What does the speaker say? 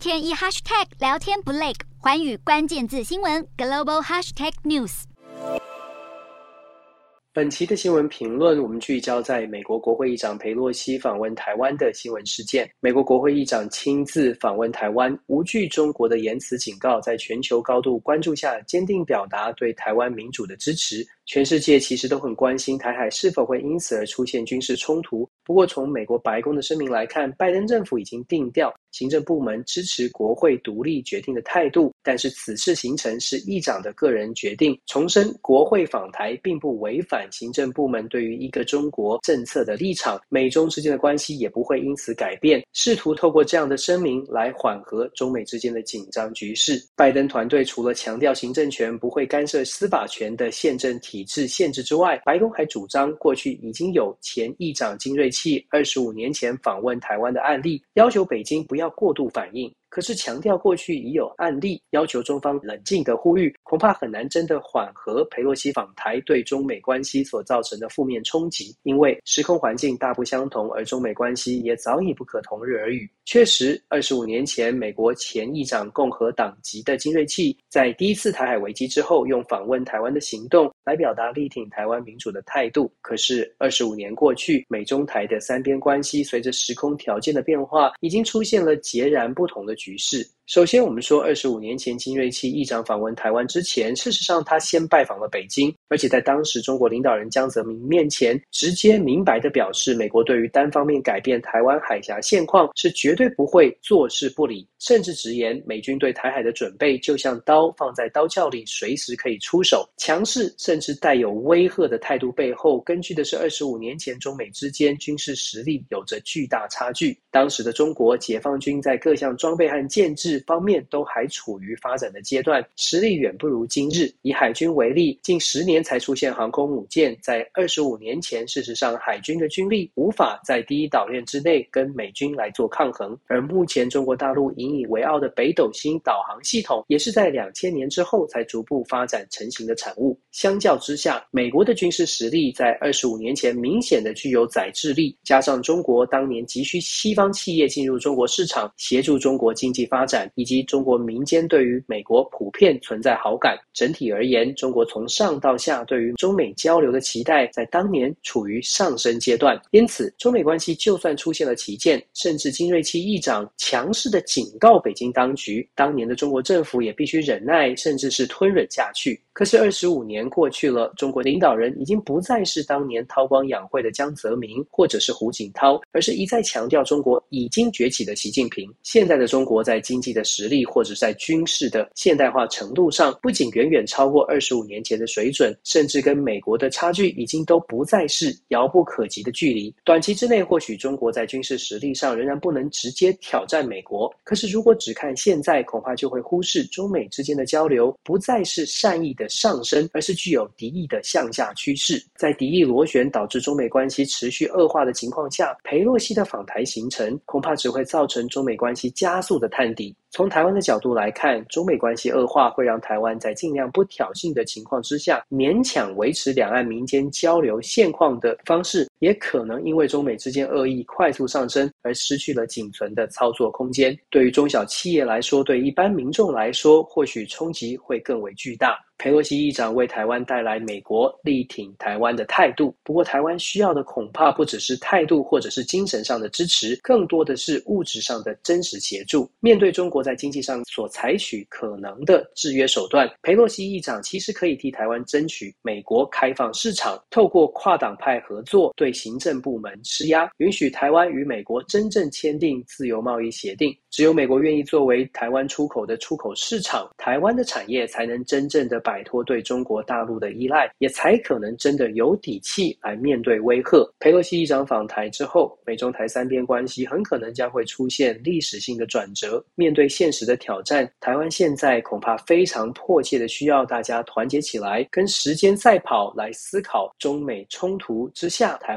天一 hashtag 聊天不累，环宇关键字新闻 global hashtag news。本期的新闻评论，我们聚焦在美国国会议长裴洛西访问台湾的新闻事件。美国国会议长亲自访问台湾，无惧中国的言辞警告，在全球高度关注下，坚定表达对台湾民主的支持。全世界其实都很关心台海是否会因此而出现军事冲突。不过，从美国白宫的声明来看，拜登政府已经定调行政部门支持国会独立决定的态度。但是，此次行程是议长的个人决定，重申国会访台并不违反行政部门对于一个中国政策的立场。美中之间的关系也不会因此改变。试图透过这样的声明来缓和中美之间的紧张局势。拜登团队除了强调行政权不会干涉司法权的宪政体。体制限制之外，白宫还主张，过去已经有前议长金瑞气二十五年前访问台湾的案例，要求北京不要过度反应。可是强调过去已有案例，要求中方冷静的呼吁，恐怕很难真的缓和裴洛西访台对中美关系所造成的负面冲击。因为时空环境大不相同，而中美关系也早已不可同日而语。确实，二十五年前，美国前议长共和党籍的金瑞气，在第一次台海危机之后，用访问台湾的行动来表达力挺台湾民主的态度。可是，二十五年过去，美中台的三边关系随着时空条件的变化，已经出现了截然不同的局势。首先，我们说，二十五年前金瑞气议长访问台湾之前，事实上他先拜访了北京，而且在当时中国领导人江泽民面前，直接明白地表示，美国对于单方面改变台湾海峡现况是绝对不会坐视不理，甚至直言美军对台海的准备就像刀放在刀鞘里，随时可以出手。强势甚至带有威吓的态度背后，根据的是二十五年前中美之间军事实力有着巨大差距。当时的中国解放军在各项装备和建制方面都还处于发展的阶段，实力远不如今日。以海军为例，近十年才出现航空母舰，在二十五年前，事实上海军的军力无法在第一岛链之内跟美军来做抗衡。而目前中国大陆引以为傲的北斗星导航系统，也是在两千年之后才逐步发展成型的产物。相较之下，美国的军事实力在二十五年前明显的具有宰制力，加上中国当年急需西方企业进入中国市场，协助中国经济发展。以及中国民间对于美国普遍存在好感，整体而言，中国从上到下对于中美交流的期待，在当年处于上升阶段。因此，中美关系就算出现了歧见，甚至金瑞期议长强势的警告北京当局，当年的中国政府也必须忍耐，甚至是吞忍下去。可是二十五年过去了，中国领导人已经不再是当年韬光养晦的江泽民或者是胡锦涛，而是一再强调中国已经崛起的习近平。现在的中国在经济的实力或者在军事的现代化程度上，不仅远远超过二十五年前的水准，甚至跟美国的差距已经都不再是遥不可及的距离。短期之内，或许中国在军事实力上仍然不能直接挑战美国，可是如果只看现在，恐怕就会忽视中美之间的交流不再是善意的上升，而是具有敌意的向下趋势。在敌意螺旋导致中美关系持续恶化的情况下，裴洛西的访台行程恐怕只会造成中美关系加速的探底。从台湾的角度来看，中美关系恶化会让台湾在尽量不挑衅的情况之下，勉勉强维持两岸民间交流现况的方式，也可能因为中美之间恶意快速上升而失去了仅存的操作空间。对于中小企业来说，对一般民众来说，或许冲击会更为巨大。佩洛西议长为台湾带来美国力挺台湾的态度，不过台湾需要的恐怕不只是态度或者是精神上的支持，更多的是物质上的真实协助。面对中国在经济上所采取可能的制约手段，佩洛西议长其实可以替台湾争取美国开放市场，透过跨党派合作对行政部门施压，允许台湾与美国真正签订自由贸易协定。只有美国愿意作为台湾出口的出口市场，台湾的产业才能真正的摆脱对中国大陆的依赖，也才可能真的有底气来面对威吓。佩洛西议长访台之后，美中台三边关系很可能将会出现历史性的转折。面对现实的挑战，台湾现在恐怕非常迫切的需要大家团结起来，跟时间赛跑，来思考中美冲突之下台